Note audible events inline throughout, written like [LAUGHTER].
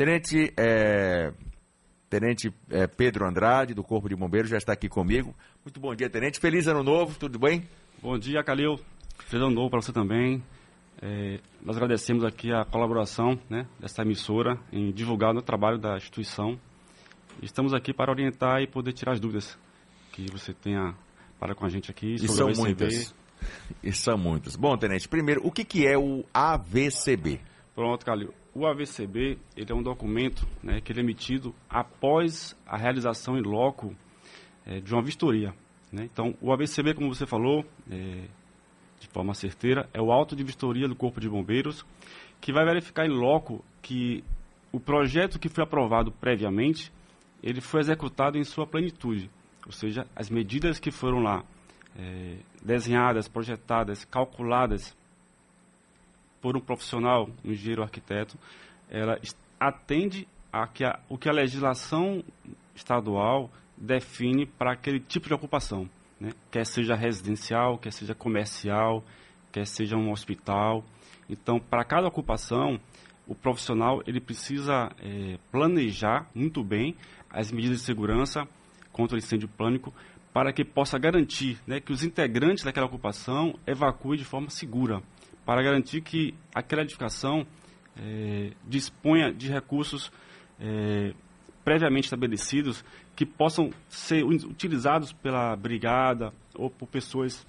Tenente, é, Tenente é, Pedro Andrade, do Corpo de Bombeiros, já está aqui comigo. Muito bom dia, Tenente. Feliz ano novo, tudo bem? Bom dia, Calil. Feliz ano novo para você também. É, nós agradecemos aqui a colaboração né, dessa emissora em divulgar o trabalho da instituição. Estamos aqui para orientar e poder tirar as dúvidas que você tenha para com a gente aqui. E são muitas. E são muitas. Bom, Tenente, primeiro, o que, que é o AVCB? Pronto, Calil. O AVCB ele é um documento né, que ele é emitido após a realização em loco é, de uma vistoria. Né? Então, o AVCB, como você falou, é, de forma certeira, é o auto de vistoria do Corpo de Bombeiros, que vai verificar em loco que o projeto que foi aprovado previamente, ele foi executado em sua plenitude. Ou seja, as medidas que foram lá é, desenhadas, projetadas, calculadas por um profissional, um engenheiro arquiteto, ela atende a que a, o que a legislação estadual define para aquele tipo de ocupação, né? quer seja residencial, quer seja comercial, quer seja um hospital. Então, para cada ocupação, o profissional ele precisa é, planejar muito bem as medidas de segurança contra o incêndio pânico para que possa garantir né, que os integrantes daquela ocupação evacuem de forma segura para garantir que aquela edificação é, disponha de recursos é, previamente estabelecidos que possam ser utilizados pela brigada ou por pessoas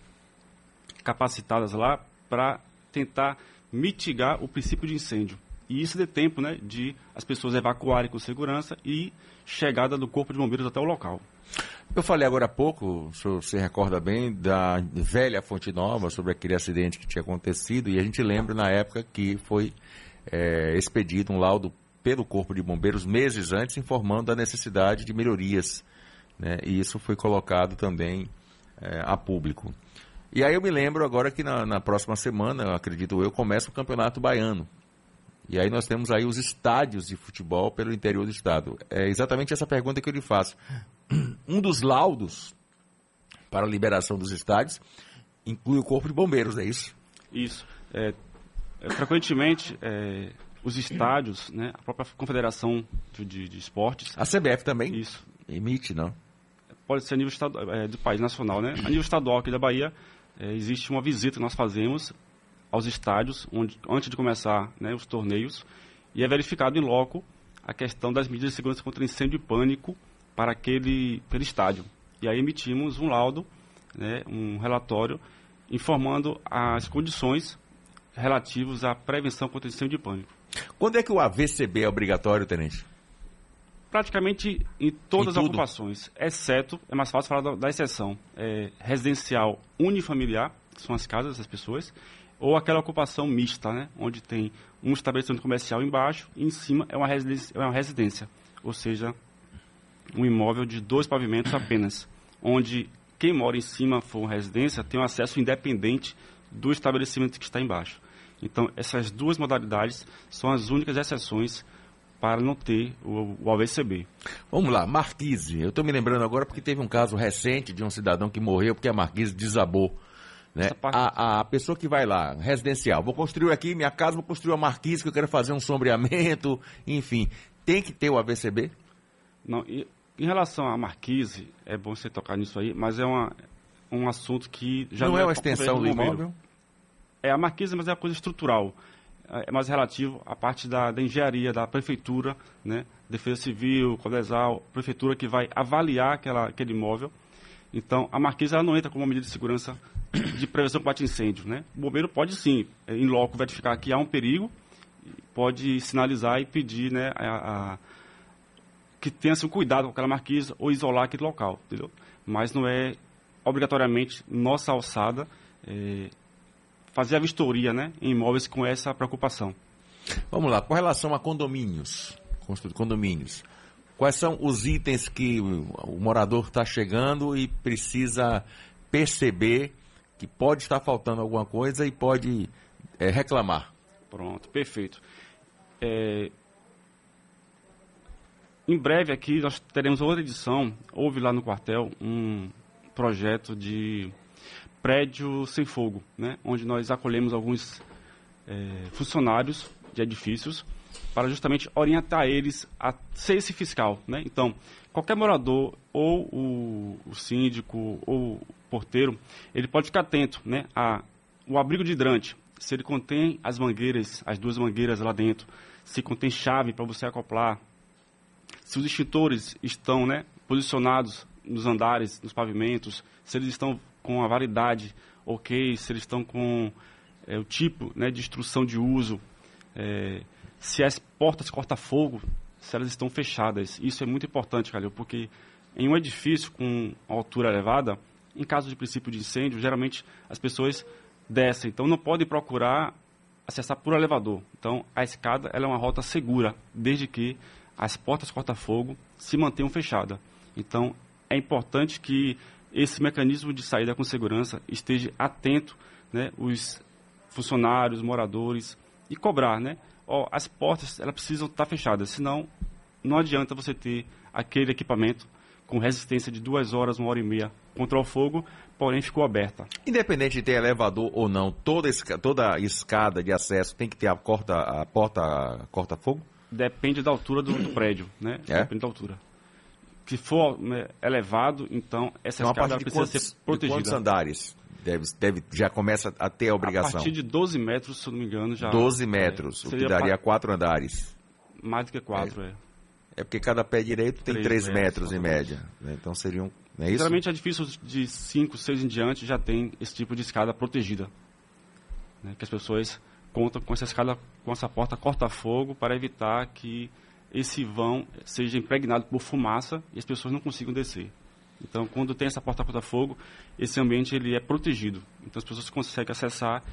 capacitadas lá para tentar mitigar o princípio de incêndio. E isso dê tempo né, de as pessoas evacuarem com segurança e chegada do Corpo de Bombeiros até o local. Eu falei agora há pouco, o senhor se recorda bem, da velha Fonte Nova, sobre aquele acidente que tinha acontecido, e a gente lembra na época que foi é, expedido um laudo pelo Corpo de Bombeiros meses antes, informando da necessidade de melhorias. Né? E isso foi colocado também é, a público. E aí eu me lembro agora que na, na próxima semana, acredito eu, começa o Campeonato Baiano. E aí nós temos aí os estádios de futebol pelo interior do estado. É exatamente essa pergunta que eu lhe faço. Um dos laudos para a liberação dos estádios inclui o Corpo de Bombeiros, é isso? Isso. É, é, frequentemente, é, os estádios, né, a própria Confederação de, de, de, Esportes... A CBF também? Isso. Emite, não? Pode ser a nível estadual, é, do país nacional, né? A nível estadual aqui da Bahia, é, existe uma visita que nós fazemos aos estádios onde, antes de começar né, os torneios e é verificado em loco a questão das medidas de segurança contra incêndio e pânico para aquele, aquele estádio. E aí emitimos um laudo, né, um relatório, informando as condições relativas à prevenção contra incêndio e pânico. Quando é que o AVCB é obrigatório, Tenente? Praticamente em todas em as ocupações, exceto, é mais fácil falar da, da exceção, é, residencial unifamiliar, que são as casas das pessoas, ou aquela ocupação mista, né, onde tem um estabelecimento comercial embaixo e em cima é uma residência, é uma residência ou seja, um imóvel de dois pavimentos apenas, onde quem mora em cima for residência tem um acesso independente do estabelecimento que está embaixo. Então, essas duas modalidades são as únicas exceções para não ter o, o AVCB. Vamos lá, Marquise. Eu estou me lembrando agora porque teve um caso recente de um cidadão que morreu porque a Marquise desabou. Né? A, a, pessoa que vai lá, residencial, vou construir aqui minha casa, vou construir uma marquise que eu quero fazer um sombreamento, [LAUGHS] enfim, tem que ter o AVCB? Não, e, em relação à marquise, é bom você tocar nisso aí, mas é uma, um assunto que já não, não é uma extensão do imóvel? É a marquise, mas é uma coisa estrutural. É, é mais relativo à parte da, da engenharia, da prefeitura, né? Defesa Civil, Codesal, prefeitura que vai avaliar aquela, aquele imóvel. Então, a marquise ela não entra como uma medida de segurança de prevenção combate incêndio, né? O bombeiro pode sim, em loco, verificar que há um perigo, pode sinalizar e pedir, né, a, a que tenha-se cuidado com aquela marquise ou isolar aquele local, entendeu? Mas não é obrigatoriamente nossa alçada é, fazer a vistoria, né, em imóveis com essa preocupação. Vamos lá, com relação a condomínios, condomínios, quais são os itens que o morador está chegando e precisa perceber que pode estar faltando alguma coisa e pode é, reclamar. Pronto, perfeito. É, em breve aqui nós teremos outra edição. Houve lá no quartel um projeto de prédio sem fogo, né? onde nós acolhemos alguns é, funcionários de edifícios para justamente orientar eles a ser esse fiscal. Né? Então, qualquer morador, ou o, o síndico, ou o porteiro, ele pode ficar atento né, a o abrigo de hidrante, se ele contém as mangueiras, as duas mangueiras lá dentro, se contém chave para você acoplar, se os extintores estão né, posicionados nos andares, nos pavimentos, se eles estão com a validade ok, se eles estão com é, o tipo né, de instrução de uso, é, se as portas corta-fogo, se elas estão fechadas. Isso é muito importante, Calil, porque em um edifício com altura elevada, em caso de princípio de incêndio, geralmente as pessoas descem, então não podem procurar acessar por elevador. Então a escada é uma rota segura, desde que as portas corta-fogo se mantenham fechadas. Então é importante que esse mecanismo de saída com segurança esteja atento, né, os funcionários, moradores e cobrar, né? Ó, as portas elas precisam estar fechadas, senão não adianta você ter aquele equipamento com resistência de duas horas, uma hora e meia contra o fogo, porém ficou aberta. Independente de ter elevador ou não, toda, esca toda escada de acesso tem que ter a, corta, a porta corta-fogo? Depende da altura do, do [CLEARS THROAT] prédio, né? É? Depende da altura. Se for né, elevado, então essa então, escada precisa quantos, ser protegida. quantos andares? Deve, deve, já começa a ter a obrigação. A partir de 12 metros, se não me engano, já. 12 metros, é, o que daria quatro andares. Mais do que quatro, é. é. É porque cada pé direito tem 3 metros, metros em média. Né? Então seriam. Não é isso? Geralmente edifícios de 5, 6 em diante já tem esse tipo de escada protegida. Né? Que as pessoas contam com essa escada, com essa porta corta-fogo para evitar que esse vão seja impregnado por fumaça e as pessoas não consigam descer. Então, quando tem essa porta corta-fogo, esse ambiente ele é protegido. Então, as pessoas conseguem acessar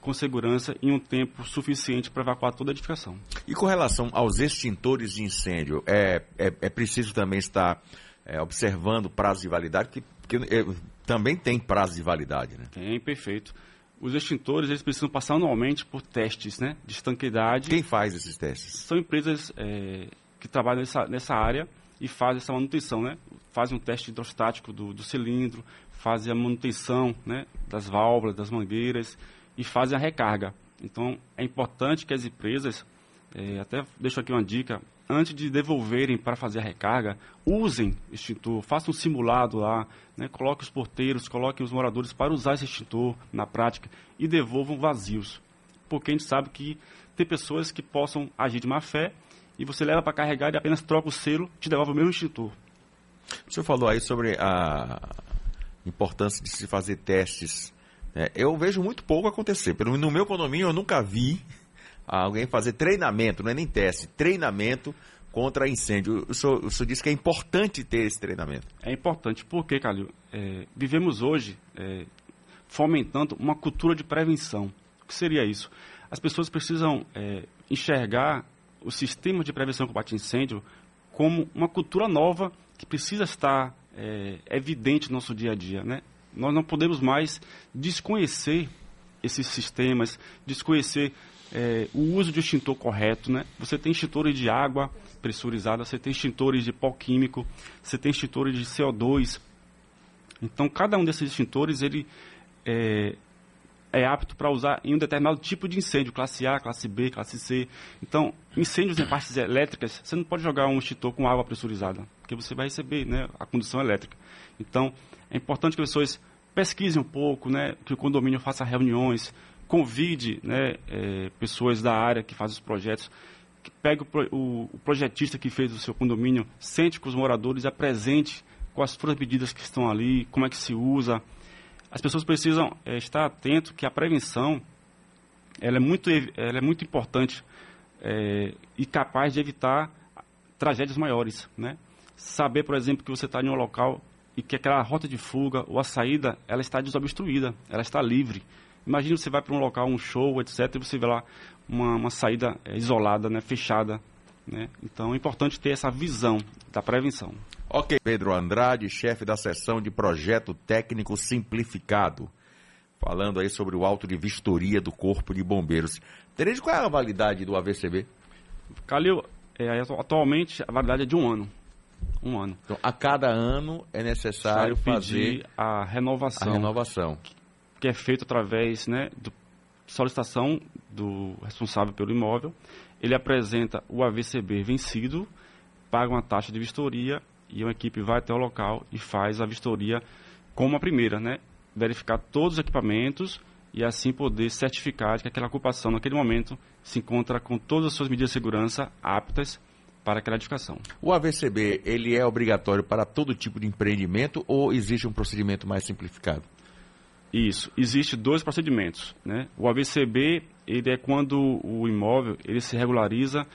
com segurança em um tempo suficiente para evacuar toda a edificação. E com relação aos extintores de incêndio, é, é, é preciso também estar é, observando prazo de validade, que, que é, também tem prazo de validade, né? Tem, perfeito. Os extintores eles precisam passar anualmente por testes né, de estanqueidade. Quem faz esses testes? São empresas é, que trabalham nessa, nessa área e fazem essa manutenção, né? Fazem um teste hidrostático do, do cilindro, fazem a manutenção né, das válvulas, das mangueiras, e fazem a recarga. Então, é importante que as empresas, é, até deixo aqui uma dica, antes de devolverem para fazer a recarga, usem extintor, façam um simulado lá, né, coloquem os porteiros, coloquem os moradores para usar esse extintor na prática e devolvam vazios. Porque a gente sabe que tem pessoas que possam agir de má fé e você leva para carregar e apenas troca o selo te devolve o mesmo extintor. O senhor falou aí sobre a importância de se fazer testes é, eu vejo muito pouco acontecer. No meu condomínio eu nunca vi alguém fazer treinamento, não é nem teste, treinamento contra incêndio. O senhor, o senhor disse que é importante ter esse treinamento. É importante, porque, Calil, é, vivemos hoje é, fomentando uma cultura de prevenção. O que seria isso? As pessoas precisam é, enxergar o sistema de prevenção e combate a incêndio como uma cultura nova que precisa estar é, evidente no nosso dia a dia, né? Nós não podemos mais desconhecer esses sistemas, desconhecer é, o uso de extintor correto. Né? Você tem extintores de água pressurizada, você tem extintores de pó químico, você tem extintores de CO2. Então, cada um desses extintores ele é, é apto para usar em um determinado tipo de incêndio, classe A, classe B, classe C. Então, incêndios em partes elétricas, você não pode jogar um extintor com água pressurizada, porque você vai receber né, a condução elétrica. Então, é importante que as pessoas pesquisem um pouco, né, que o condomínio faça reuniões, convide né, é, pessoas da área que fazem os projetos, que pegue o, o, o, projetista que fez o seu condomínio, sente com os moradores, apresente quais foram as medidas que estão ali, como é que se usa. As pessoas precisam é, estar atento que a prevenção ela é muito, ela é muito importante é, e capaz de evitar tragédias maiores, né? Saber, por exemplo, que você está em um local e que aquela rota de fuga ou a saída ela está desobstruída, ela está livre. Imagina você vai para um local, um show, etc., e você vê lá uma, uma saída é, isolada, né, fechada. Né? Então é importante ter essa visão da prevenção. Ok, Pedro Andrade, chefe da seção de projeto técnico simplificado, falando aí sobre o auto de vistoria do Corpo de Bombeiros. Tereza, qual é a validade do AVCB? Calil, é, atualmente a validade é de um ano. Um ano. Então, a cada ano é necessário fazer a renovação. A renovação. Que, que é feito através né, de solicitação do responsável pelo imóvel, ele apresenta o AVCB vencido, paga uma taxa de vistoria e uma equipe vai até o local e faz a vistoria como a primeira, né? Verificar todos os equipamentos e assim poder certificar que aquela ocupação naquele momento se encontra com todas as suas medidas de segurança aptas para aquela edificação. O AVCB, ele é obrigatório para todo tipo de empreendimento ou existe um procedimento mais simplificado? Isso. Existe dois procedimentos. Né? O AVCB ele é quando o imóvel ele se regulariza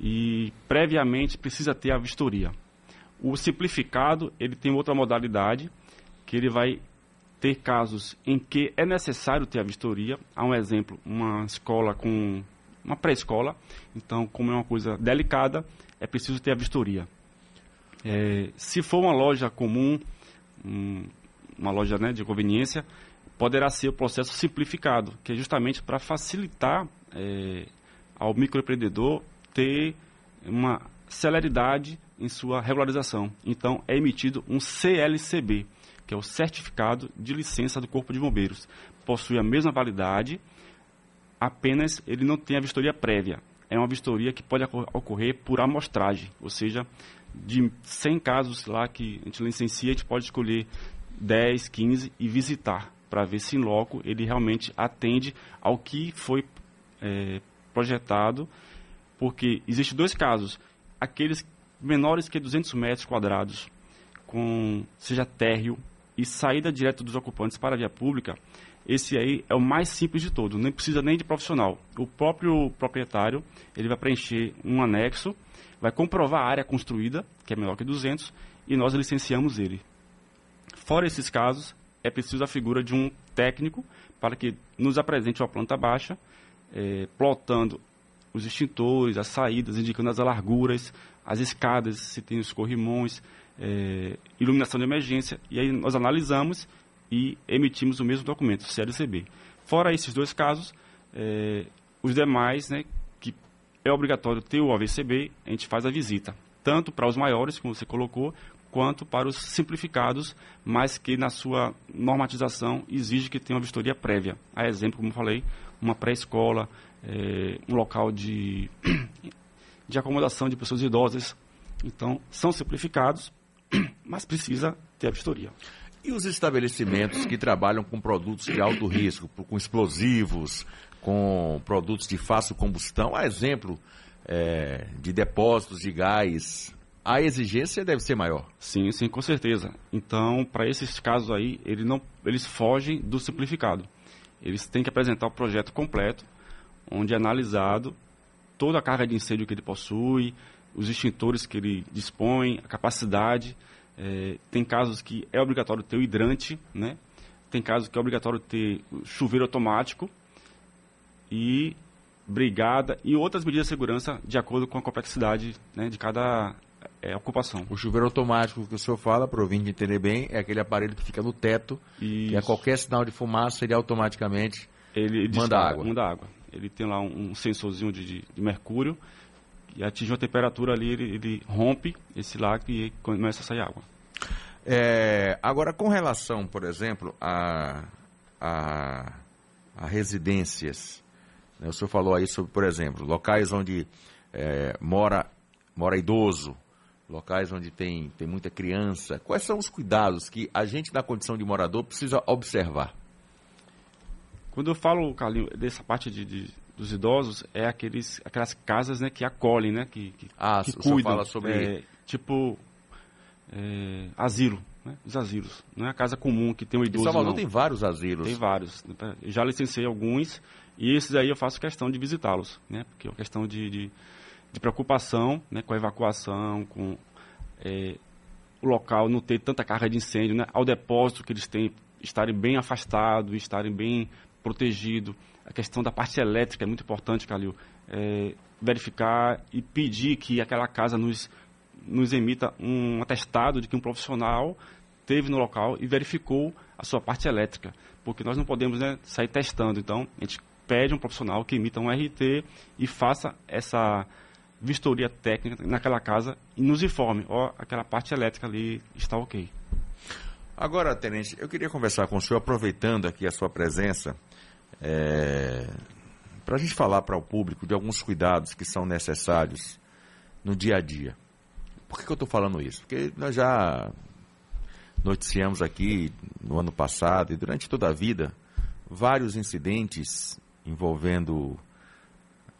e previamente precisa ter a vistoria. O simplificado ele tem outra modalidade que ele vai ter casos em que é necessário ter a vistoria. Há um exemplo, uma escola com uma pré-escola, então como é uma coisa delicada, é preciso ter a vistoria. É, se for uma loja comum, um, uma loja né, de conveniência, poderá ser o processo simplificado, que é justamente para facilitar é, ao microempreendedor ter uma celeridade em sua regularização. Então, é emitido um CLCB, que é o Certificado de Licença do Corpo de Bombeiros. Possui a mesma validade, apenas ele não tem a vistoria prévia. É uma vistoria que pode ocorrer por amostragem, ou seja, de 100 casos lá que a gente licencia, a gente pode escolher 10, 15 e visitar para ver se em loco ele realmente atende ao que foi é, projetado, porque existem dois casos. Aqueles menores que 200 metros quadrados, com seja térreo e saída direta dos ocupantes para a via pública, esse aí é o mais simples de todos, nem precisa nem de profissional. O próprio proprietário, ele vai preencher um anexo, vai comprovar a área construída, que é menor que 200, e nós licenciamos ele. Fora esses casos, é preciso a figura de um técnico para que nos apresente uma planta baixa, é, plotando os extintores, as saídas, indicando as larguras, as escadas, se tem os corrimões, é, iluminação de emergência, e aí nós analisamos e emitimos o mesmo documento, CLCB. Fora esses dois casos, é, os demais, né, que é obrigatório ter o AVCB, a gente faz a visita, tanto para os maiores, como você colocou, quanto para os simplificados, mas que na sua normatização exige que tenha uma vistoria prévia. A exemplo, como falei, uma pré-escola, é, um local de, [COUGHS] de acomodação de pessoas idosas. Então, são simplificados, [COUGHS] mas precisa ter a vistoria. E os estabelecimentos que trabalham com produtos de alto risco, com explosivos, com produtos de fácil combustão, a exemplo é, de depósitos de gás a exigência deve ser maior. Sim, sim, com certeza. Então, para esses casos aí, ele não, eles fogem do simplificado. Eles têm que apresentar o projeto completo, onde é analisado toda a carga de incêndio que ele possui, os extintores que ele dispõe, a capacidade. É, tem casos que é obrigatório ter o hidrante, né? Tem casos que é obrigatório ter chuveiro automático e brigada e outras medidas de segurança de acordo com a complexidade né, de cada é, ocupação. O chuveiro automático que o senhor fala, para o ouvinte entender bem, é aquele aparelho que fica no teto, Isso. que a qualquer sinal de fumaça ele automaticamente ele manda água. Manda água. Ele tem lá um, um sensorzinho de, de, de, mercúrio e atinge uma temperatura ali, ele, ele rompe esse lacre e começa a sair água. É, agora, com relação, por exemplo, a, a, a residências, né, o senhor falou aí sobre, por exemplo, locais onde é, mora, mora idoso, locais onde tem, tem muita criança, quais são os cuidados que a gente, na condição de morador, precisa observar? Quando eu falo, Carlinhos, dessa parte de, de, dos idosos, é aqueles, aquelas casas né, que acolhem, né, que, que, ah, que cuidam. fala sobre... É, tipo, é, asilo, né, os asilos. Não é a casa comum que tem um idoso, Em Salvador não. tem vários asilos. Tem vários. Eu já licenciei alguns e esses aí eu faço questão de visitá-los, né, porque é uma questão de, de de preocupação né, com a evacuação, com é, o local não ter tanta carga de incêndio, né, ao depósito que eles têm estarem bem afastados, estarem bem protegidos. A questão da parte elétrica é muito importante, Calil. É, verificar e pedir que aquela casa nos, nos emita um atestado de que um profissional teve no local e verificou a sua parte elétrica, porque nós não podemos né, sair testando. Então, a gente pede um profissional que emita um RT e faça essa vistoria técnica naquela casa e nos informe, ó, aquela parte elétrica ali está ok. Agora, Tenente, eu queria conversar com o senhor, aproveitando aqui a sua presença, é, para a gente falar para o público de alguns cuidados que são necessários no dia a dia. Por que, que eu estou falando isso? Porque nós já noticiamos aqui no ano passado e durante toda a vida vários incidentes envolvendo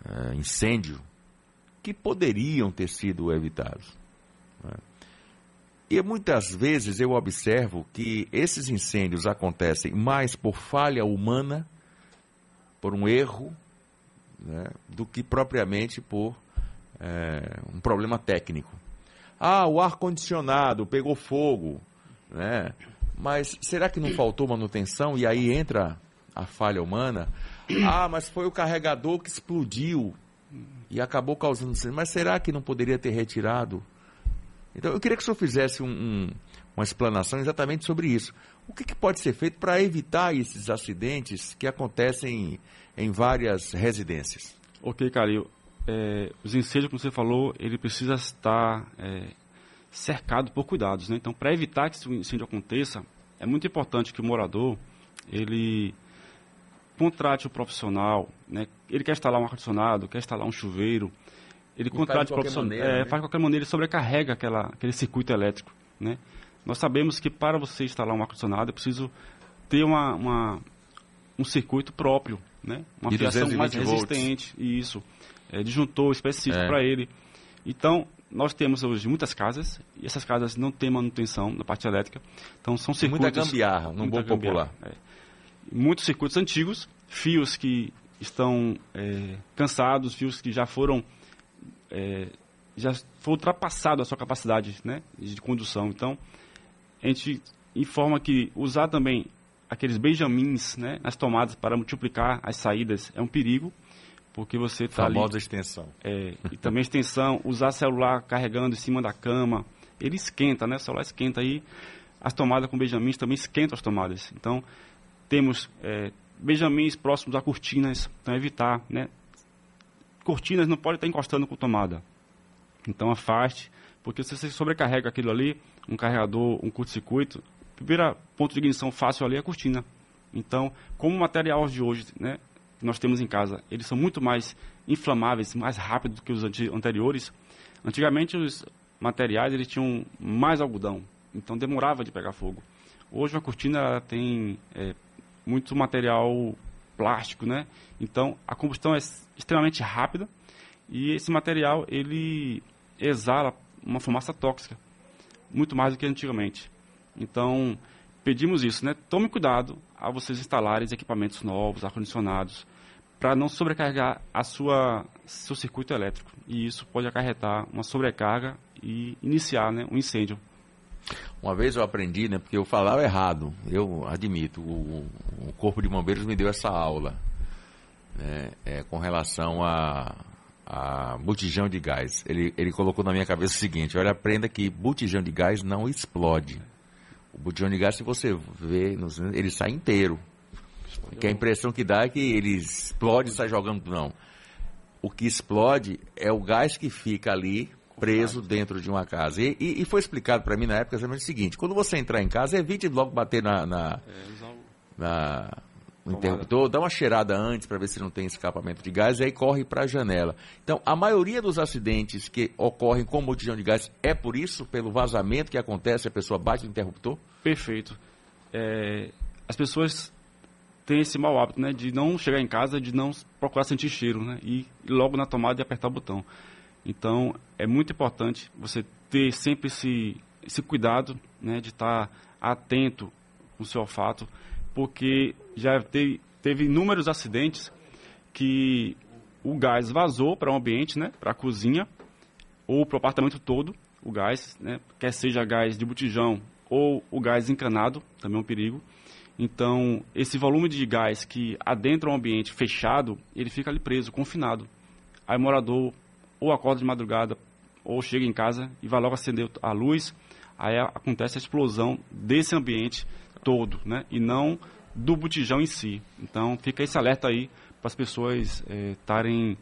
uh, incêndio que poderiam ter sido evitados. Né? E muitas vezes eu observo que esses incêndios acontecem mais por falha humana, por um erro, né, do que propriamente por é, um problema técnico. Ah, o ar-condicionado pegou fogo, né? mas será que não faltou manutenção e aí entra a falha humana? Ah, mas foi o carregador que explodiu e acabou causando incêndio. Mas será que não poderia ter retirado? Então, eu queria que o senhor fizesse um, um, uma explanação exatamente sobre isso. O que, que pode ser feito para evitar esses acidentes que acontecem em várias residências? Ok, Calil. É, os incêndios, como você falou, ele precisa estar é, cercado por cuidados. Né? Então, para evitar que o incêndio aconteça, é muito importante que o morador ele contrate o profissional. Né? Ele quer instalar um ar-condicionado, quer instalar um chuveiro, ele contrata o profissional, maneira, é, né? faz de qualquer maneira, ele sobrecarrega aquela, aquele circuito elétrico, né? Nós sabemos que para você instalar um ar-condicionado é preciso ter uma, uma, um circuito próprio, né? Uma fiação mais resistente, e isso, é, disjuntor específico é. para ele. Então, nós temos hoje muitas casas, e essas casas não têm manutenção na parte elétrica, então são circuitos... Muita gambiarra, num bom popular. É. Muitos circuitos antigos, fios que estão é, cansados, fios que já foram é, já foi ultrapassado a sua capacidade né, de condução. Então, a gente informa que usar também aqueles benjamins né, nas tomadas para multiplicar as saídas é um perigo, porque você está ali... Famosa extensão. É, e também extensão, usar celular carregando em cima da cama, ele esquenta, né? O celular esquenta aí. As tomadas com benjamins também esquentam as tomadas. Então, temos é, benjamins próximos a cortinas, então evitar, né? cortinas não pode estar encostando com tomada. Então afaste, porque se você sobrecarrega aquilo ali, um carregador, um curto-circuito, primeiro ponto de ignição fácil ali é a cortina. Então, como o material de hoje, né, que nós temos em casa, eles são muito mais inflamáveis, mais rápidos do que os anteriores. Antigamente os materiais eles tinham mais algodão, então demorava de pegar fogo. Hoje a cortina tem é, muito material plástico, né? Então a combustão é extremamente rápida e esse material ele exala uma fumaça tóxica, muito mais do que antigamente. Então pedimos isso, né? Tome cuidado ao vocês instalarem equipamentos novos, ar-condicionados, para não sobrecarregar a sua seu circuito elétrico e isso pode acarretar uma sobrecarga e iniciar, né, um incêndio. Uma vez eu aprendi, né, porque eu falava errado, eu admito, o, o Corpo de Bombeiros me deu essa aula né, é, com relação a, a botijão de gás. Ele, ele colocou na minha cabeça o seguinte: olha, aprenda que botijão de gás não explode. O botijão de gás, se você vê, ele sai inteiro. Que a impressão que dá é que ele explode e sai jogando. Não. O que explode é o gás que fica ali preso dentro de uma casa. E, e, e foi explicado para mim na época exatamente o seguinte: quando você entrar em casa, evite logo bater na, na, é, na no interruptor, dá uma cheirada antes para ver se não tem escapamento de gás e aí corre para a janela. Então, a maioria dos acidentes que ocorrem com botijão de gás é por isso, pelo vazamento que acontece, a pessoa bate no interruptor? Perfeito. É, as pessoas têm esse mau hábito, né, de não chegar em casa, de não procurar sentir cheiro, né, e logo na tomada e apertar o botão. Então, é muito importante você ter sempre esse, esse cuidado né, de estar atento com o seu olfato, porque já teve, teve inúmeros acidentes que o gás vazou para o um ambiente, né, para a cozinha, ou para o apartamento todo, o gás, né, quer seja gás de botijão ou o gás encanado, também é um perigo. Então, esse volume de gás que adentra um ambiente fechado, ele fica ali preso, confinado. Aí o morador ou acorda de madrugada, ou chega em casa e vai logo acender a luz, aí acontece a explosão desse ambiente todo, né? E não do botijão em si. Então fica esse alerta aí para as pessoas estarem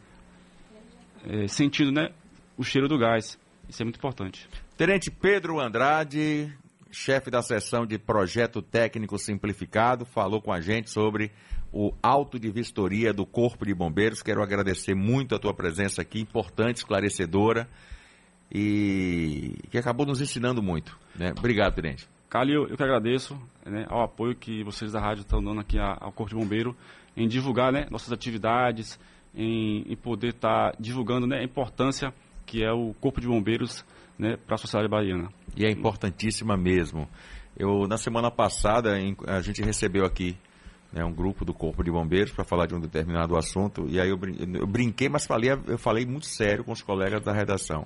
é, é, sentindo né, o cheiro do gás. Isso é muito importante. Tenente Pedro Andrade, chefe da seção de projeto técnico simplificado, falou com a gente sobre o auto de vistoria do Corpo de Bombeiros. Quero agradecer muito a tua presença aqui, importante, esclarecedora e que acabou nos ensinando muito. Né? Obrigado, Tenente. Calil, eu que agradeço né, ao apoio que vocês da rádio estão dando aqui ao Corpo de Bombeiro em divulgar né, nossas atividades, em, em poder estar tá divulgando né, a importância que é o Corpo de Bombeiros né, para a sociedade baiana. E é importantíssima mesmo. Eu, na semana passada, a gente recebeu aqui né, um grupo do Corpo de Bombeiros para falar de um determinado assunto, e aí eu, eu brinquei, mas falei, eu falei muito sério com os colegas da redação.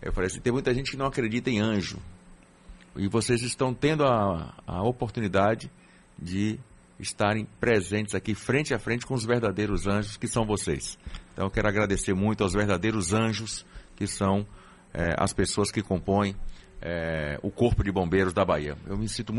Eu falei assim, tem muita gente que não acredita em anjo. E vocês estão tendo a, a oportunidade de estarem presentes aqui frente a frente com os verdadeiros anjos que são vocês. Então eu quero agradecer muito aos verdadeiros anjos que são é, as pessoas que compõem é, o Corpo de Bombeiros da Bahia. Eu me sinto muito